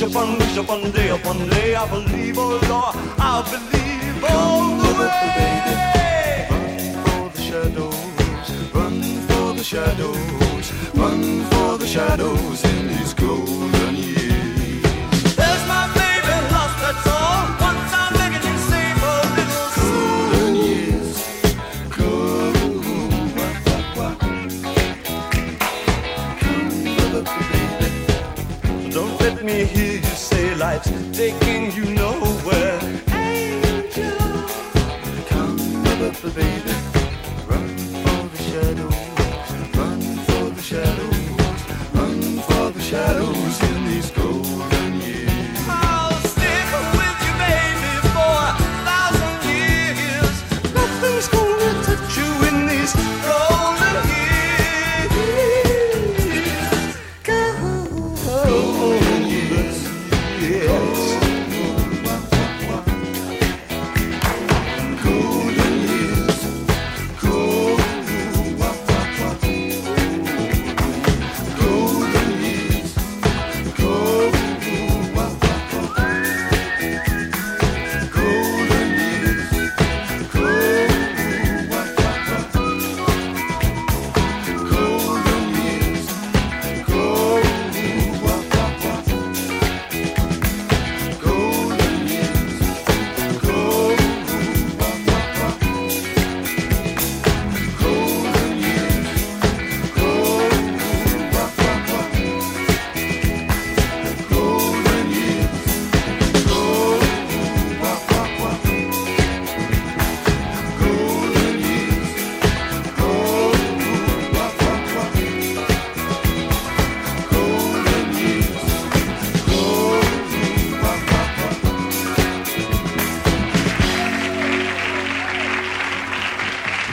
Wish upon, wish upon, day upon day. I believe, oh Lord, I believe all the way. Run for the shadows, run for the shadows, run for the shadows in these golden taking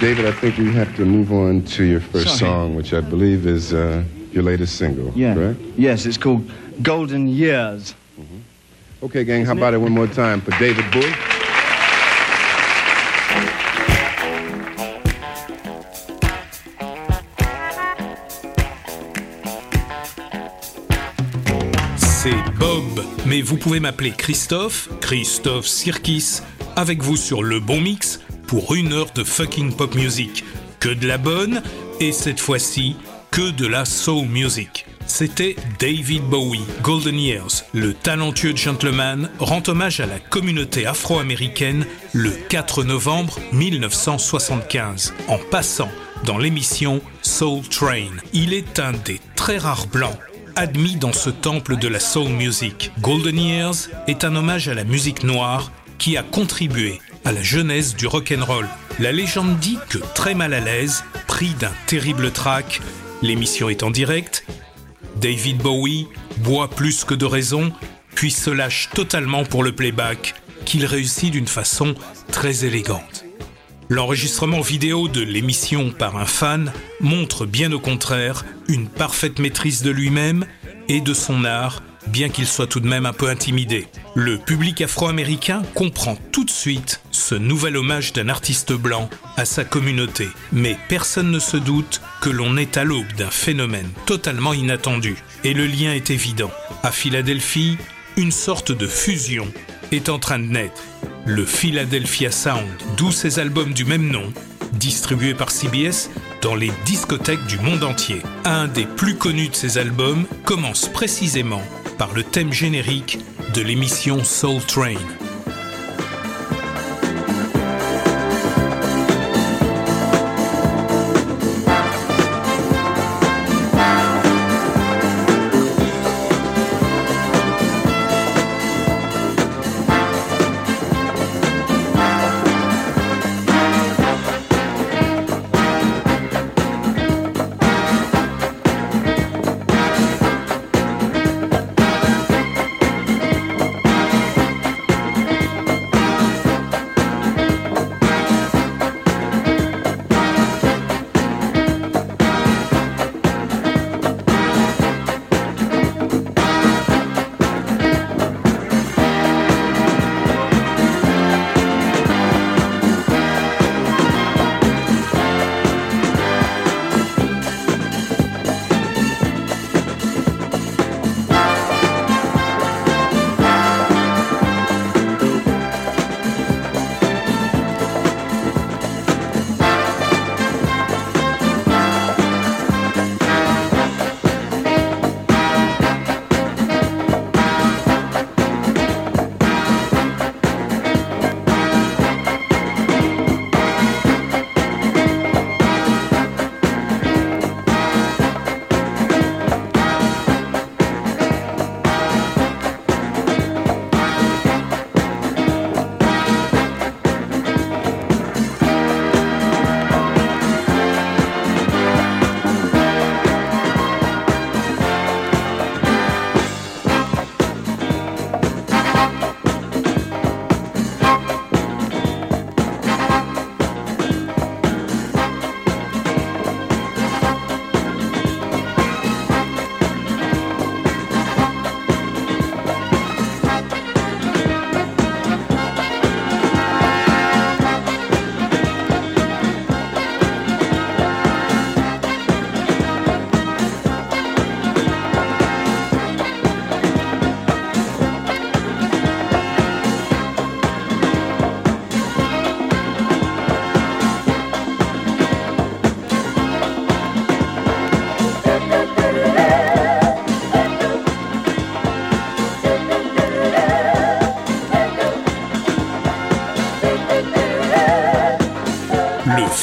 David, I think we have to move on to your first Sorry. song, which I believe is uh, your latest single, Yeah. correct? Yes, it's called Golden Years. Okay, gang, how about it one more time for David Bowie? C'est Bob, mais vous pouvez m'appeler Christophe, Christophe Sirkis, avec vous sur le bon mix pour une heure de fucking pop music. Que de la bonne, et cette fois-ci, que de la soul music. C'était David Bowie, Golden Years. Le talentueux gentleman rend hommage à la communauté afro-américaine le 4 novembre 1975, en passant dans l'émission Soul Train. Il est un des très rares blancs admis dans ce temple de la soul music. Golden Years est un hommage à la musique noire qui a contribué à la jeunesse du rock'n'roll. La légende dit que très mal à l'aise, pris d'un terrible trac, l'émission est en direct, David Bowie boit plus que de raison, puis se lâche totalement pour le playback, qu'il réussit d'une façon très élégante. L'enregistrement vidéo de l'émission par un fan montre bien au contraire une parfaite maîtrise de lui-même et de son art, bien qu'il soit tout de même un peu intimidé. Le public afro-américain comprend tout de suite ce nouvel hommage d'un artiste blanc à sa communauté. Mais personne ne se doute que l'on est à l'aube d'un phénomène totalement inattendu. Et le lien est évident. À Philadelphie, une sorte de fusion est en train de naître le Philadelphia Sound, d'où ses albums du même nom, distribués par CBS dans les discothèques du monde entier. Un des plus connus de ces albums commence précisément par le thème générique de l'émission Soul Train.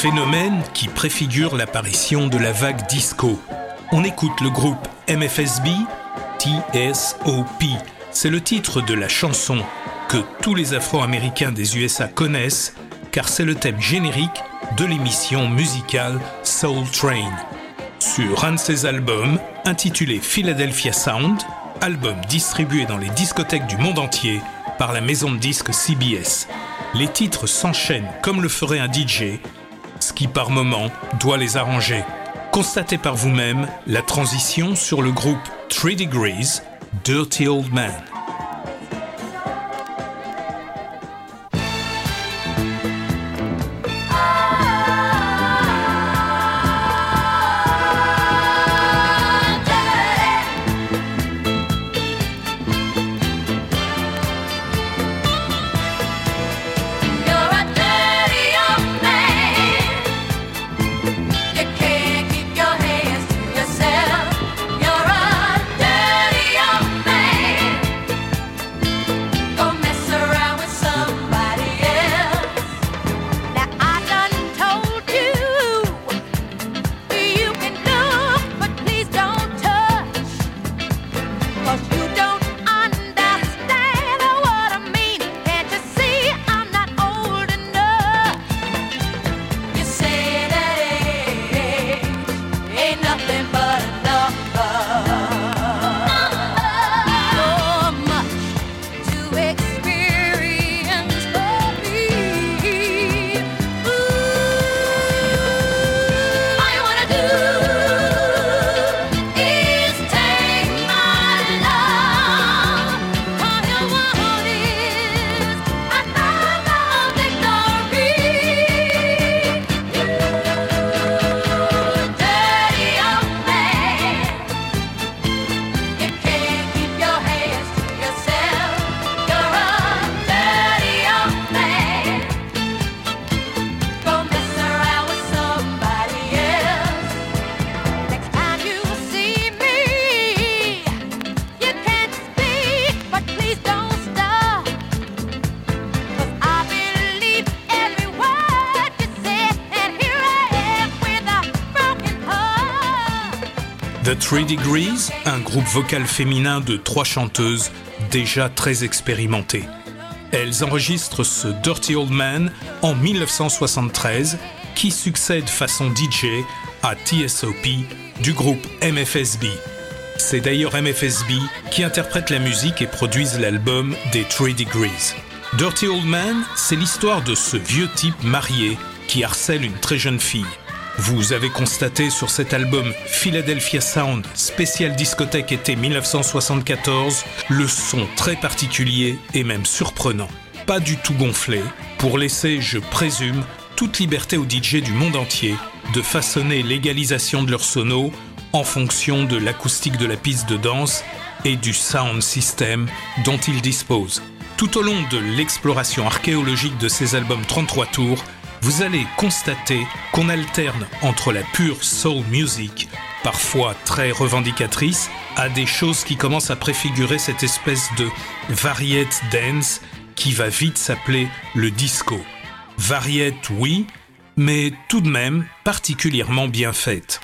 Phénomène qui préfigure l'apparition de la vague disco. On écoute le groupe MFSB, TSOP. C'est le titre de la chanson que tous les Afro-Américains des USA connaissent car c'est le thème générique de l'émission musicale Soul Train. Sur un de ses albums, intitulé Philadelphia Sound, album distribué dans les discothèques du monde entier par la maison de disques CBS. Les titres s'enchaînent comme le ferait un DJ qui par moment doit les arranger. Constatez par vous-même la transition sur le groupe 3 Degrees, Dirty Old Man. The Three Degrees, un groupe vocal féminin de trois chanteuses déjà très expérimentées. Elles enregistrent ce Dirty Old Man en 1973 qui succède façon DJ à TSOP du groupe MFSB. C'est d'ailleurs MFSB qui interprète la musique et produisent l'album des Three Degrees. Dirty Old Man, c'est l'histoire de ce vieux type marié qui harcèle une très jeune fille. Vous avez constaté sur cet album Philadelphia Sound, spécial discothèque été 1974, le son très particulier et même surprenant. Pas du tout gonflé, pour laisser, je présume, toute liberté aux DJ du monde entier de façonner l'égalisation de leur sono en fonction de l'acoustique de la piste de danse et du sound system dont ils disposent. Tout au long de l'exploration archéologique de ces albums 33 tours, vous allez constater qu'on alterne entre la pure soul music, parfois très revendicatrice, à des choses qui commencent à préfigurer cette espèce de variette dance qui va vite s'appeler le disco. Variette, oui, mais tout de même particulièrement bien faite.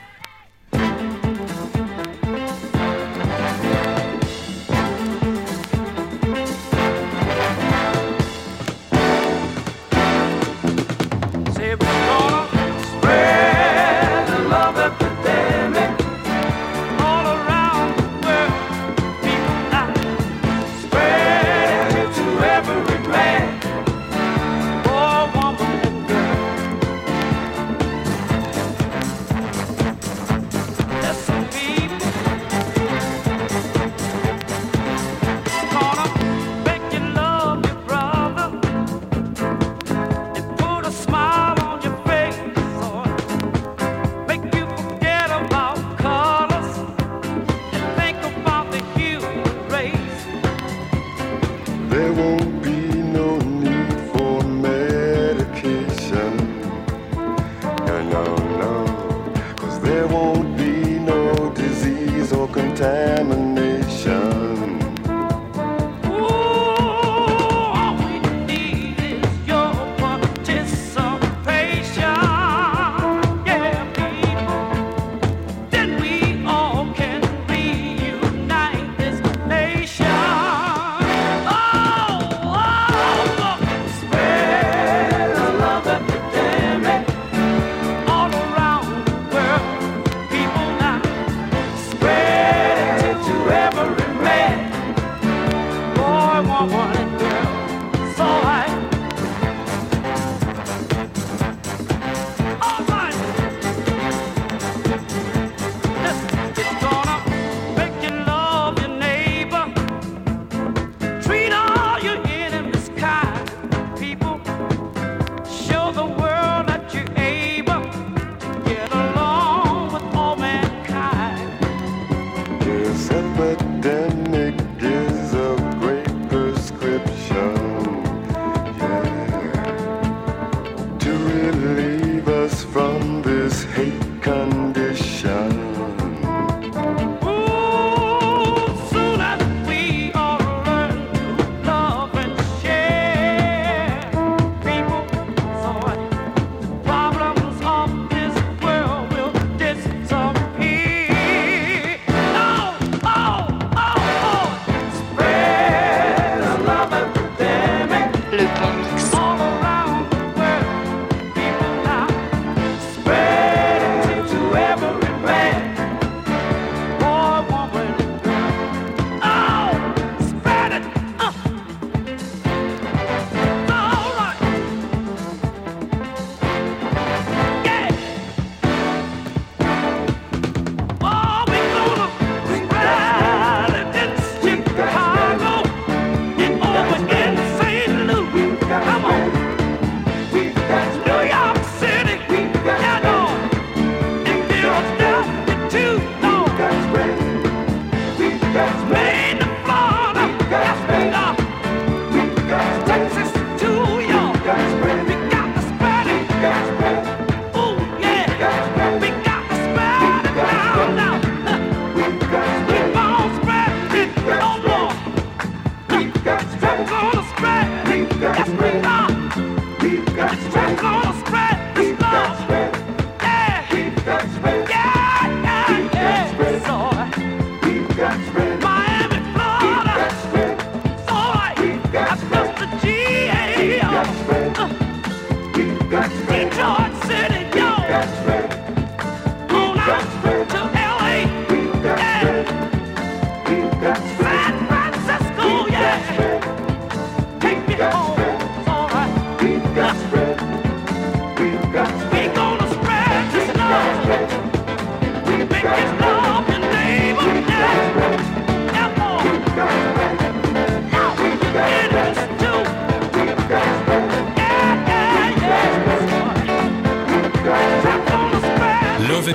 Love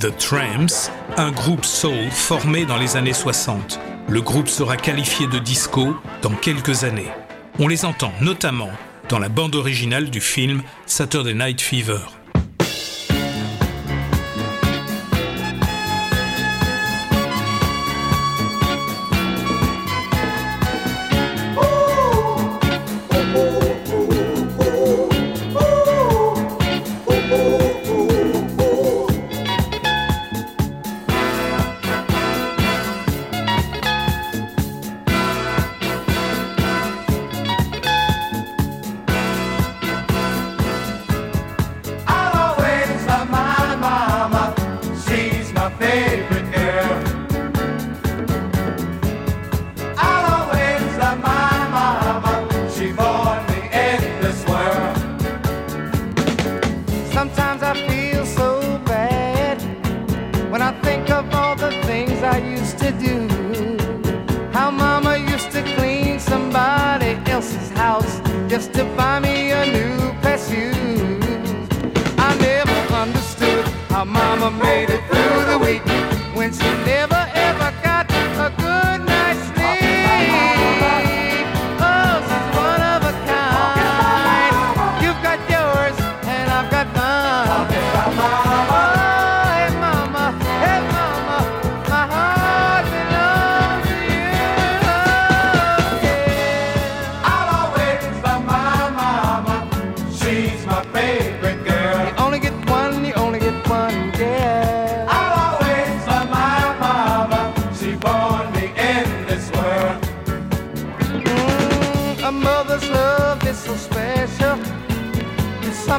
The Tramps, un groupe soul formé dans les années 60. Le groupe sera qualifié de disco dans quelques années. On les entend notamment dans la bande originale du film Saturday Night Fever.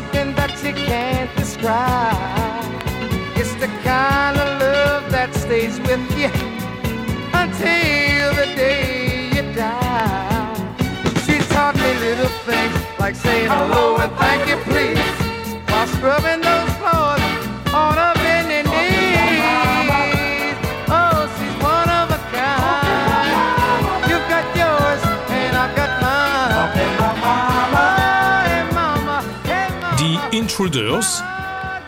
something that you can't describe. It's the kind of love that stays with you until the day you die. She taught me little things like saying hello and thank you, please, while scrubbing Intruders,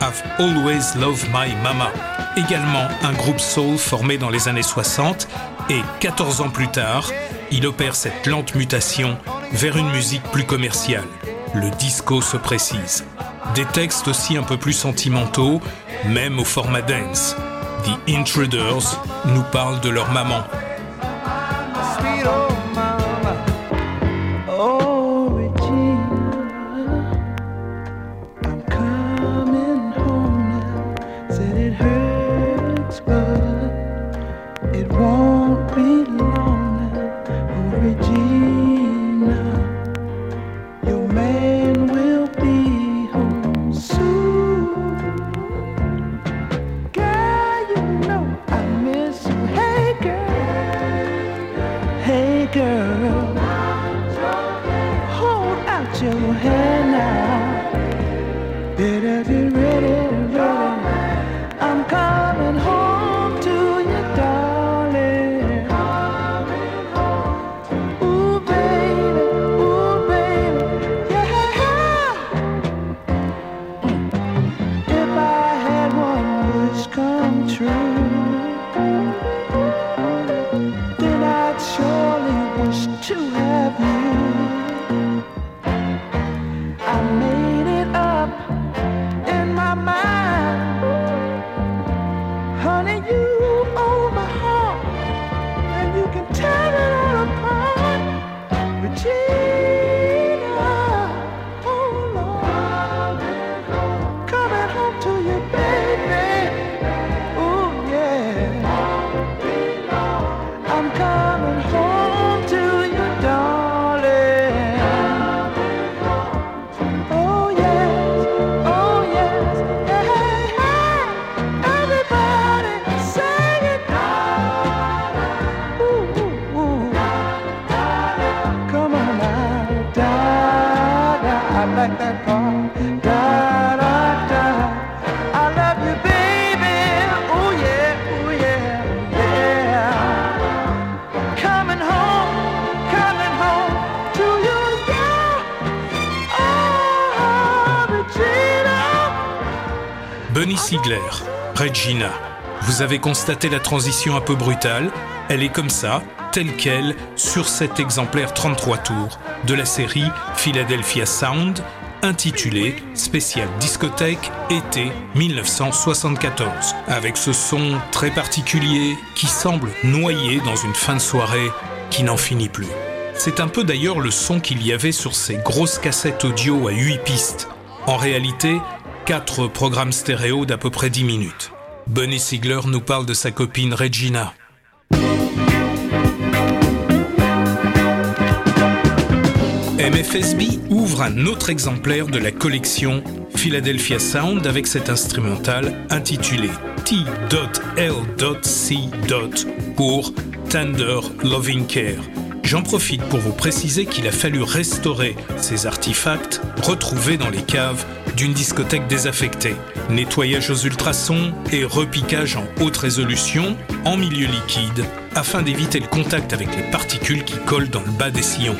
I've Always Loved My Mama, également un groupe soul formé dans les années 60, et 14 ans plus tard, il opère cette lente mutation vers une musique plus commerciale. Le disco se précise. Des textes aussi un peu plus sentimentaux, même au format dance. The Intruders nous parlent de leur maman. Vous avez constaté la transition un peu brutale Elle est comme ça, telle qu'elle, sur cet exemplaire 33 tours de la série Philadelphia Sound, intitulé Spécial discothèque été 1974, avec ce son très particulier qui semble noyé dans une fin de soirée qui n'en finit plus. C'est un peu d'ailleurs le son qu'il y avait sur ces grosses cassettes audio à 8 pistes. En réalité, 4 programmes stéréo d'à peu près 10 minutes. Bunny Sigler nous parle de sa copine Regina. MFSB ouvre un autre exemplaire de la collection Philadelphia Sound avec cet instrumental intitulé T.L.C. pour Tender Loving Care. J'en profite pour vous préciser qu'il a fallu restaurer ces artefacts retrouvés dans les caves d'une discothèque désaffectée. Nettoyage aux ultrasons et repiquage en haute résolution en milieu liquide afin d'éviter le contact avec les particules qui collent dans le bas des sillons.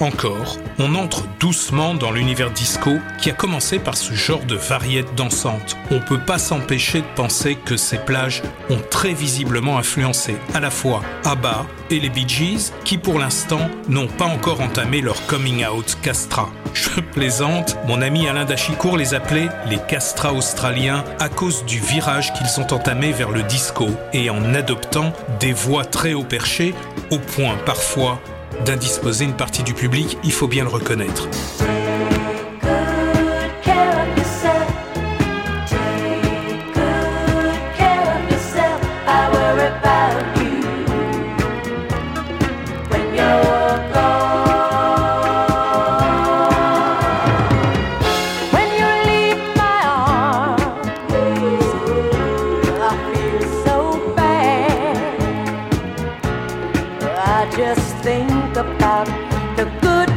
Encore, on entre doucement dans l'univers disco qui a commencé par ce genre de variette dansante. On peut pas s'empêcher de penser que ces plages ont très visiblement influencé à la fois ABBA et les Bee Gees qui pour l'instant n'ont pas encore entamé leur coming out castra. Je plaisante, mon ami Alain Dachicourt les appelait les castras australiens à cause du virage qu'ils ont entamé vers le disco et en adoptant des voix très haut perchées au point parfois d'indisposer une partie du public, il faut bien le reconnaître. I just think about the good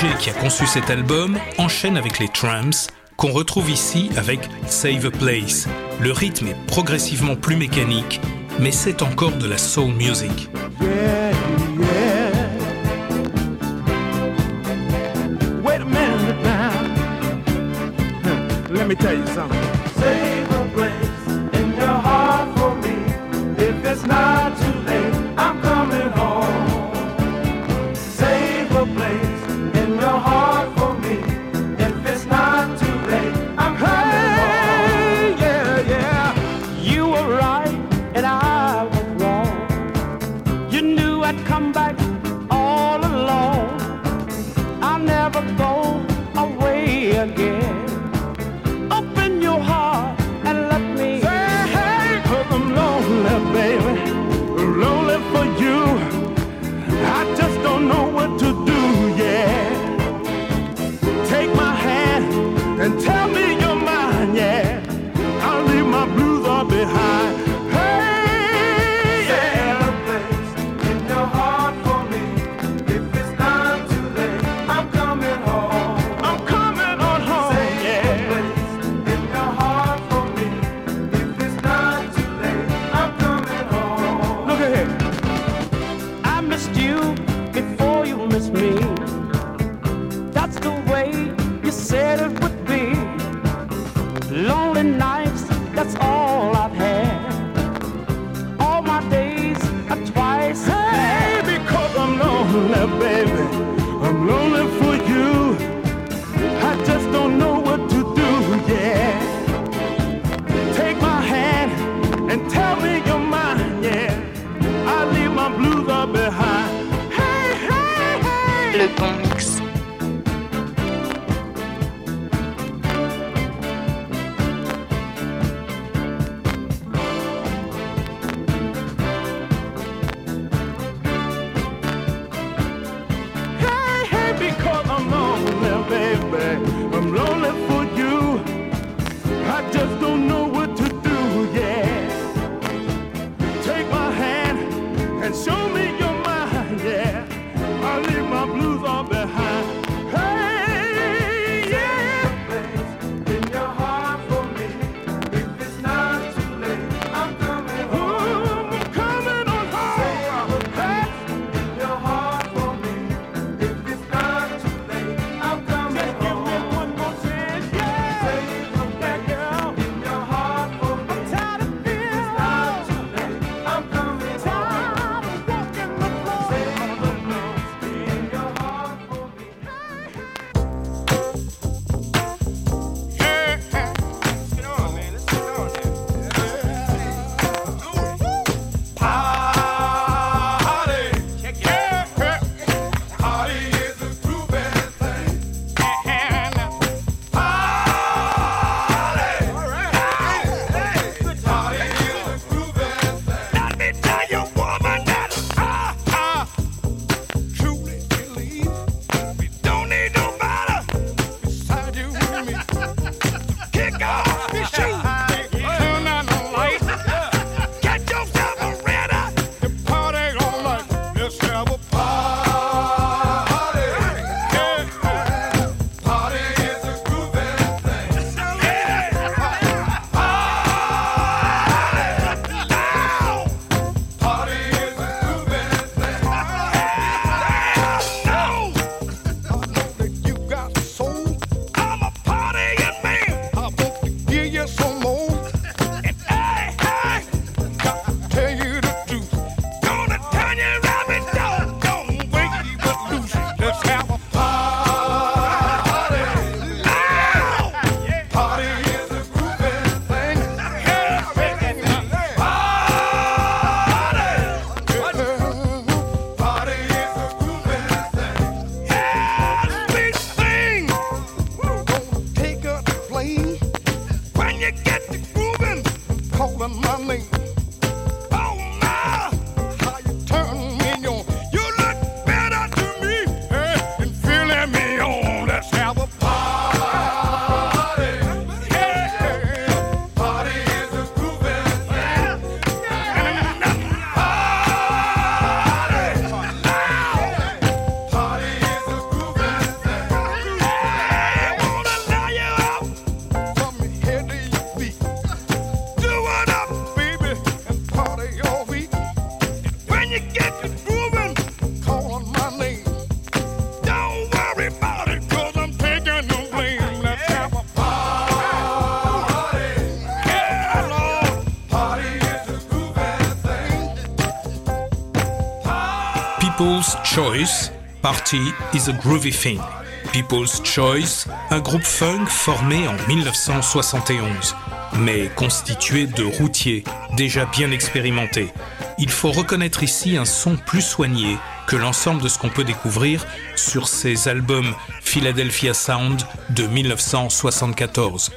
Qui a conçu cet album enchaîne avec les Tramps, qu'on retrouve ici avec Save a Place. Le rythme est progressivement plus mécanique, mais c'est encore de la soul music. lonely, baby. I'm lonely for Choice, Party is a Groovy Thing. People's Choice, un groupe funk formé en 1971, mais constitué de routiers déjà bien expérimentés. Il faut reconnaître ici un son plus soigné que l'ensemble de ce qu'on peut découvrir sur ces albums Philadelphia Sound de 1974.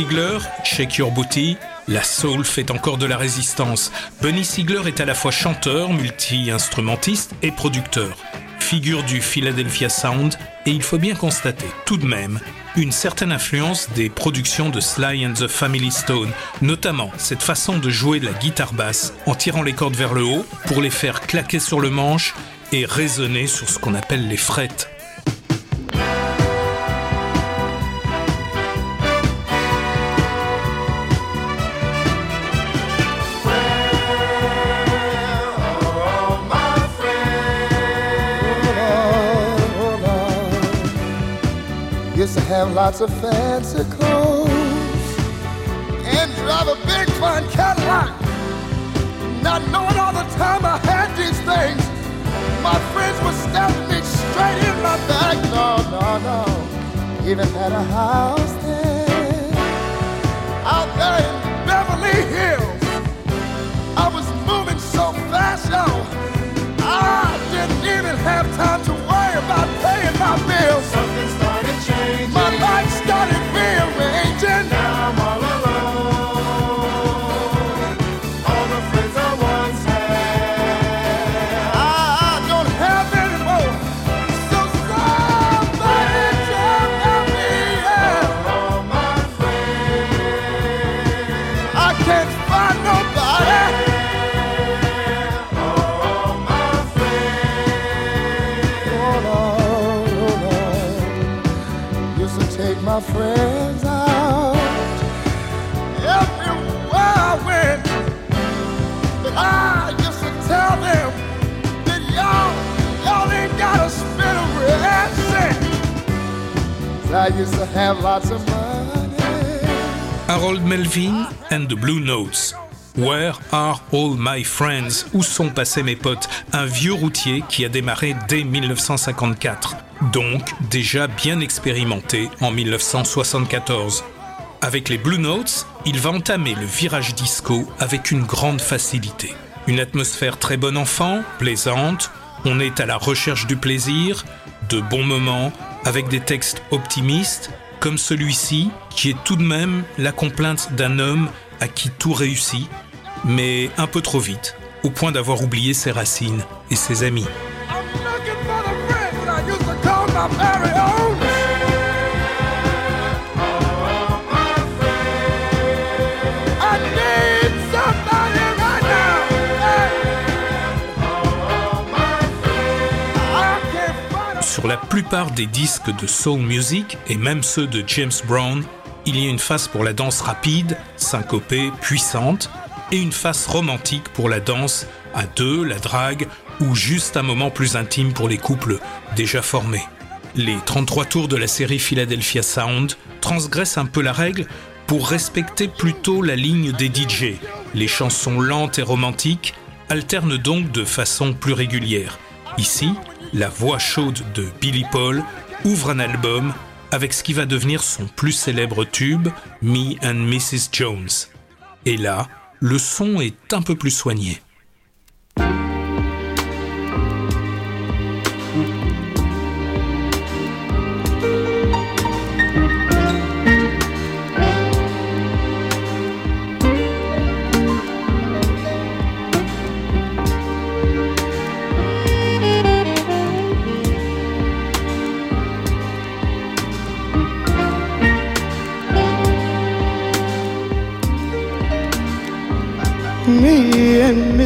Siegler, Shake Your Booty, la soul fait encore de la résistance. Bunny Siegler est à la fois chanteur, multi-instrumentiste et producteur. Figure du Philadelphia Sound, et il faut bien constater tout de même une certaine influence des productions de Sly and the Family Stone, notamment cette façon de jouer de la guitare basse en tirant les cordes vers le haut pour les faire claquer sur le manche et résonner sur ce qu'on appelle les frettes. Used to have lots of fancy clothes and drive a big fine Cadillac. Not knowing all the time I had these things, my friends were stabbing me straight in my back. No, no, no. Even had a house there out there in Beverly Hills. I was moving so fast, yo. I didn't even have time to Harold Melvin and the Blue Notes. Where are all my friends? Où sont passés mes potes? Un vieux routier qui a démarré dès 1954, donc déjà bien expérimenté en 1974. Avec les Blue Notes, il va entamer le virage disco avec une grande facilité. Une atmosphère très bon enfant, plaisante, on est à la recherche du plaisir, de bons moments, avec des textes optimistes, comme celui-ci, qui est tout de même la complainte d'un homme à qui tout réussit, mais un peu trop vite, au point d'avoir oublié ses racines et ses amis. Sur la plupart des disques de soul music, et même ceux de James Brown, il y a une face pour la danse rapide, syncopée, puissante, et une face romantique pour la danse à deux, la drague, ou juste un moment plus intime pour les couples déjà formés. Les 33 tours de la série Philadelphia Sound transgressent un peu la règle pour respecter plutôt la ligne des DJ. Les chansons lentes et romantiques alternent donc de façon plus régulière. Ici, la voix chaude de Billy Paul ouvre un album avec ce qui va devenir son plus célèbre tube, Me and Mrs. Jones. Et là, le son est un peu plus soigné.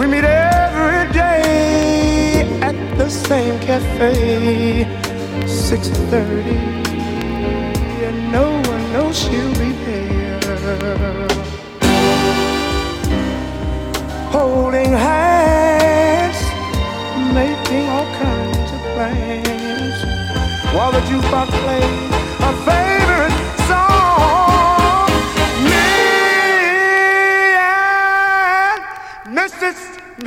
We meet every day at the same cafe, 6:30, and no one knows she'll be there. Holding hands, making all kinds of plans, while the jukebox plays our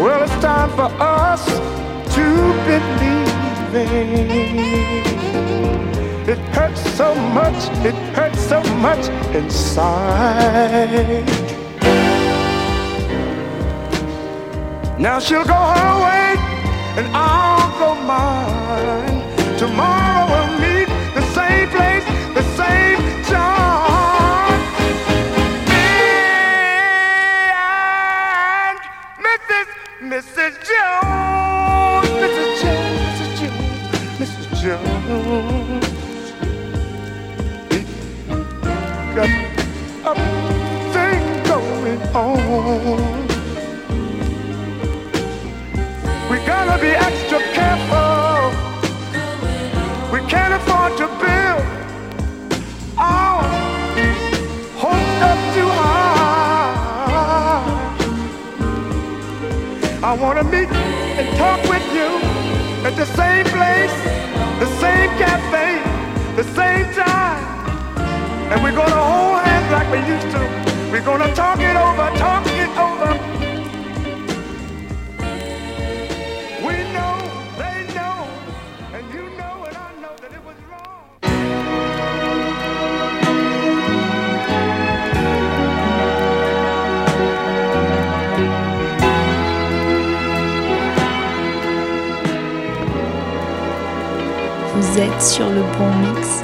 Well, it's time for us to believe It hurts so much, it hurts so much inside. Now she'll go her way and I'll go mine. Tomorrow we'll meet the same place, the same Got a thing going on. We gotta be extra careful. We can't afford to build our hopes up too high. I wanna meet and talk with you at the same place, the same cafe, the same time. And we're gonna hold hands like we used to. We're gonna talk it over, talk it over. We know, they know, and you know, and I know that it was wrong. Vous êtes sur le bon mix.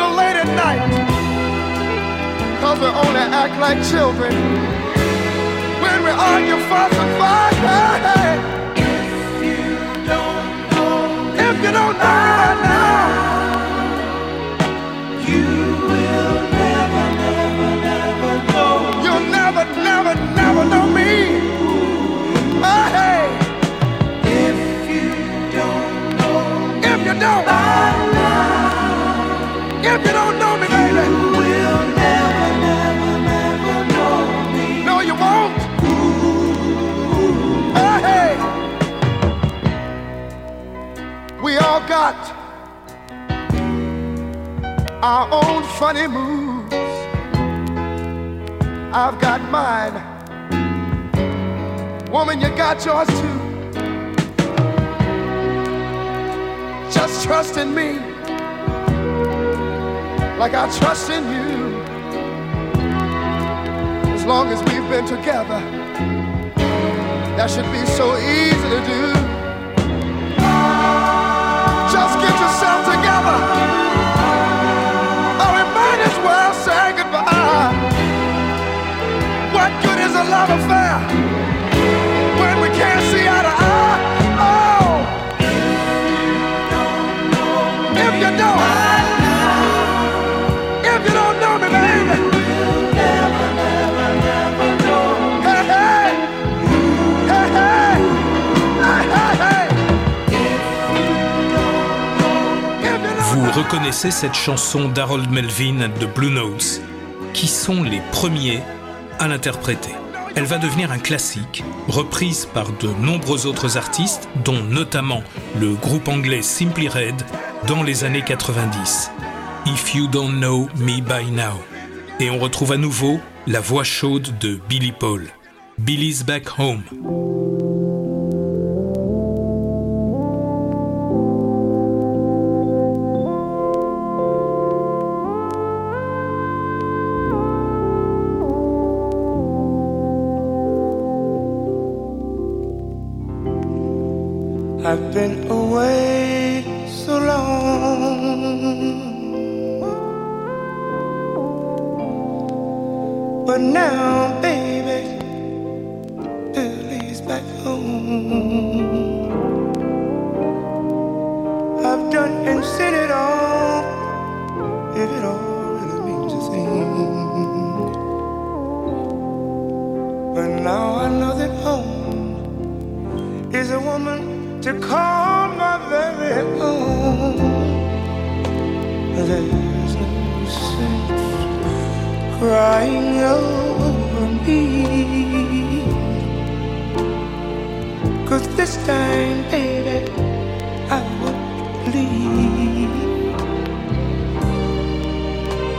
Little late at night. Cause we only act like children when we argue, fuss, and fight. Hey. If you don't know, if you don't know now, you will never, never, never know. You'll never, never, never know me. If you don't know me, baby, you will never, never, never know me. No, you won't. Hey, hey. We all got our own funny moves. I've got mine. Woman, you got yours too. Just trust in me like I trust in you. As long as we've been together, that should be so easy to do. Reconnaissez cette chanson d'Harold Melvin the Blue Notes, qui sont les premiers à l'interpréter? Elle va devenir un classique, reprise par de nombreux autres artistes, dont notamment le groupe anglais Simply Red dans les années 90. If You Don't Know Me By Now. Et on retrouve à nouveau la voix chaude de Billy Paul. Billy's Back Home. Cause this time, baby, I won't leave.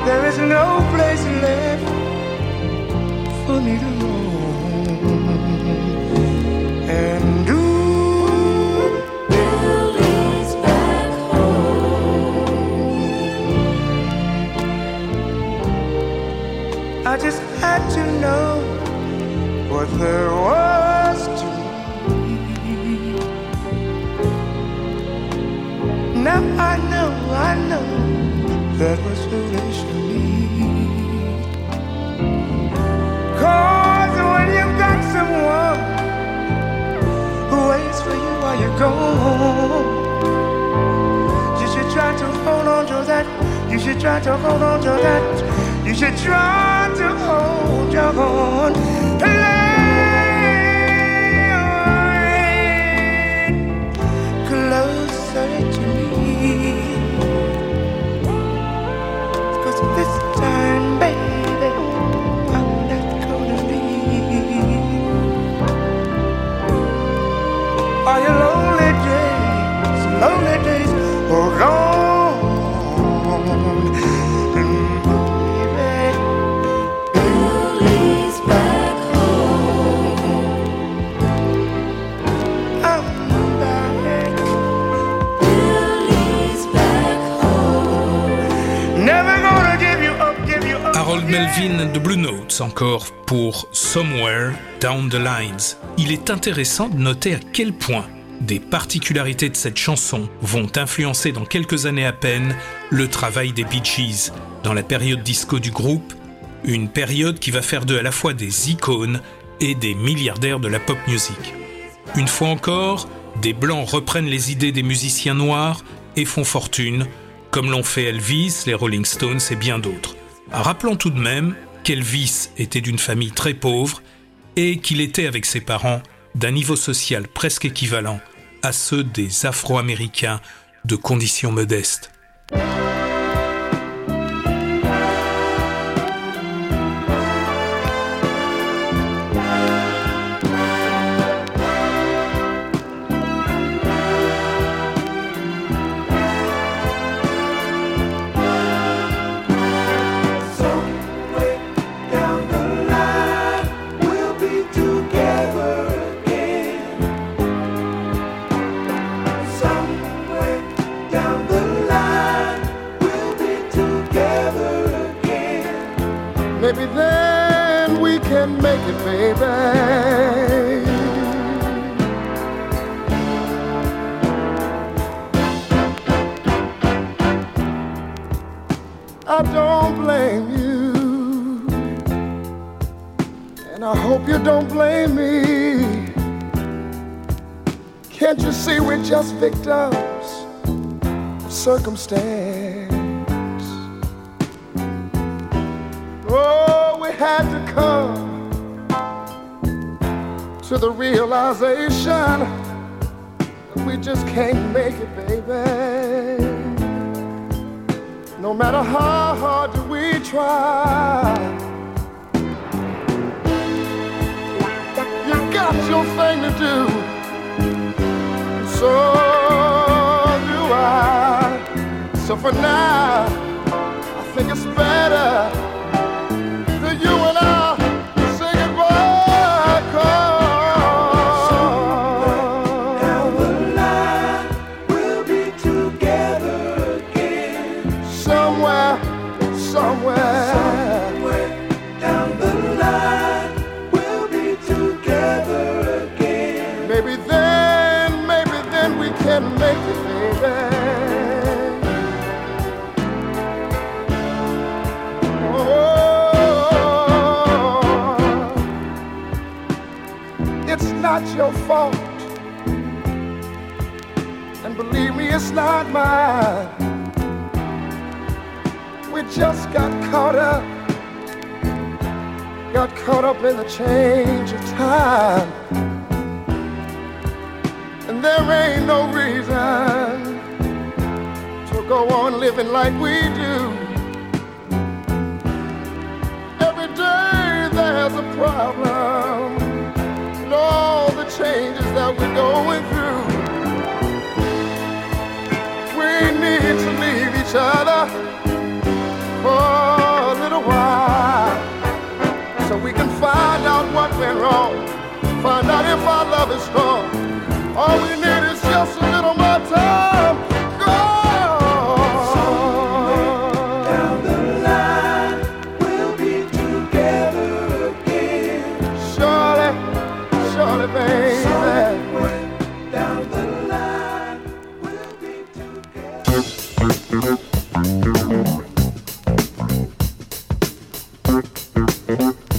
There is no place left for me to roam. And ooh, Billy's back home. I just had to know what there was Now I know, I know that was foolish of me. Cause when you've got someone who waits for you while you're gone, you should try to hold on to that. You should try to hold on to that. You should try to hold your. Closer while you love Melvin the Blue Notes encore pour Somewhere Down the Lines. Il est intéressant de noter à quel point des particularités de cette chanson vont influencer dans quelques années à peine le travail des Bee Gees dans la période disco du groupe, une période qui va faire d'eux à la fois des icônes et des milliardaires de la pop music. Une fois encore, des blancs reprennent les idées des musiciens noirs et font fortune, comme l'ont fait Elvis, les Rolling Stones et bien d'autres. Rappelons tout de même qu'Elvis était d'une famille très pauvre et qu'il était avec ses parents d'un niveau social presque équivalent à ceux des Afro-Américains de conditions modestes. Victims of circumstance? Oh, we had to come to the realization that we just can't make it, baby. No matter how hard we try, you got your thing to do. So for now, is not mine. We just got caught up, got caught up in the change of time. And there ain't no reason to go on living like we do. Every day there's a problem, and all the changes that we're going through. each other for a little while so we can find out what went wrong, find out if our love is strong. All we Mm-hmm.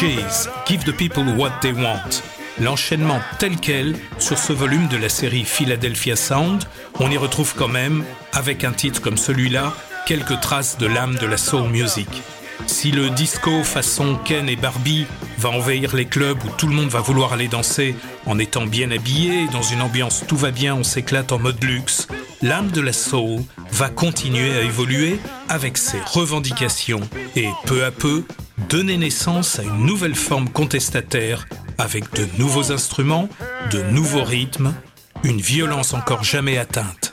Give the People What They Want. L'enchaînement tel quel sur ce volume de la série Philadelphia Sound, on y retrouve quand même, avec un titre comme celui-là, quelques traces de l'âme de la soul music. Si le disco façon Ken et Barbie va envahir les clubs où tout le monde va vouloir aller danser en étant bien habillé, dans une ambiance tout va bien, on s'éclate en mode luxe, l'âme de la soul va continuer à évoluer avec ses revendications et peu à peu donner naissance à une nouvelle forme contestataire avec de nouveaux instruments, de nouveaux rythmes, une violence encore jamais atteinte.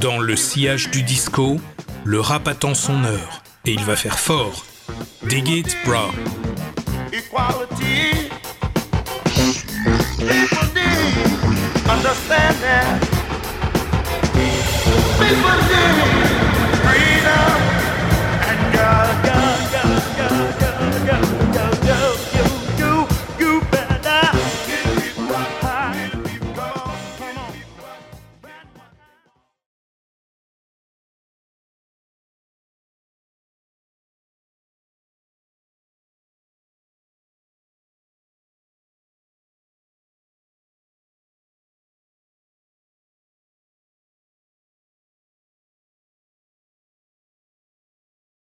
Dans le sillage du disco, le rap attend son heure et il va faire fort. Dig it, bro. equality.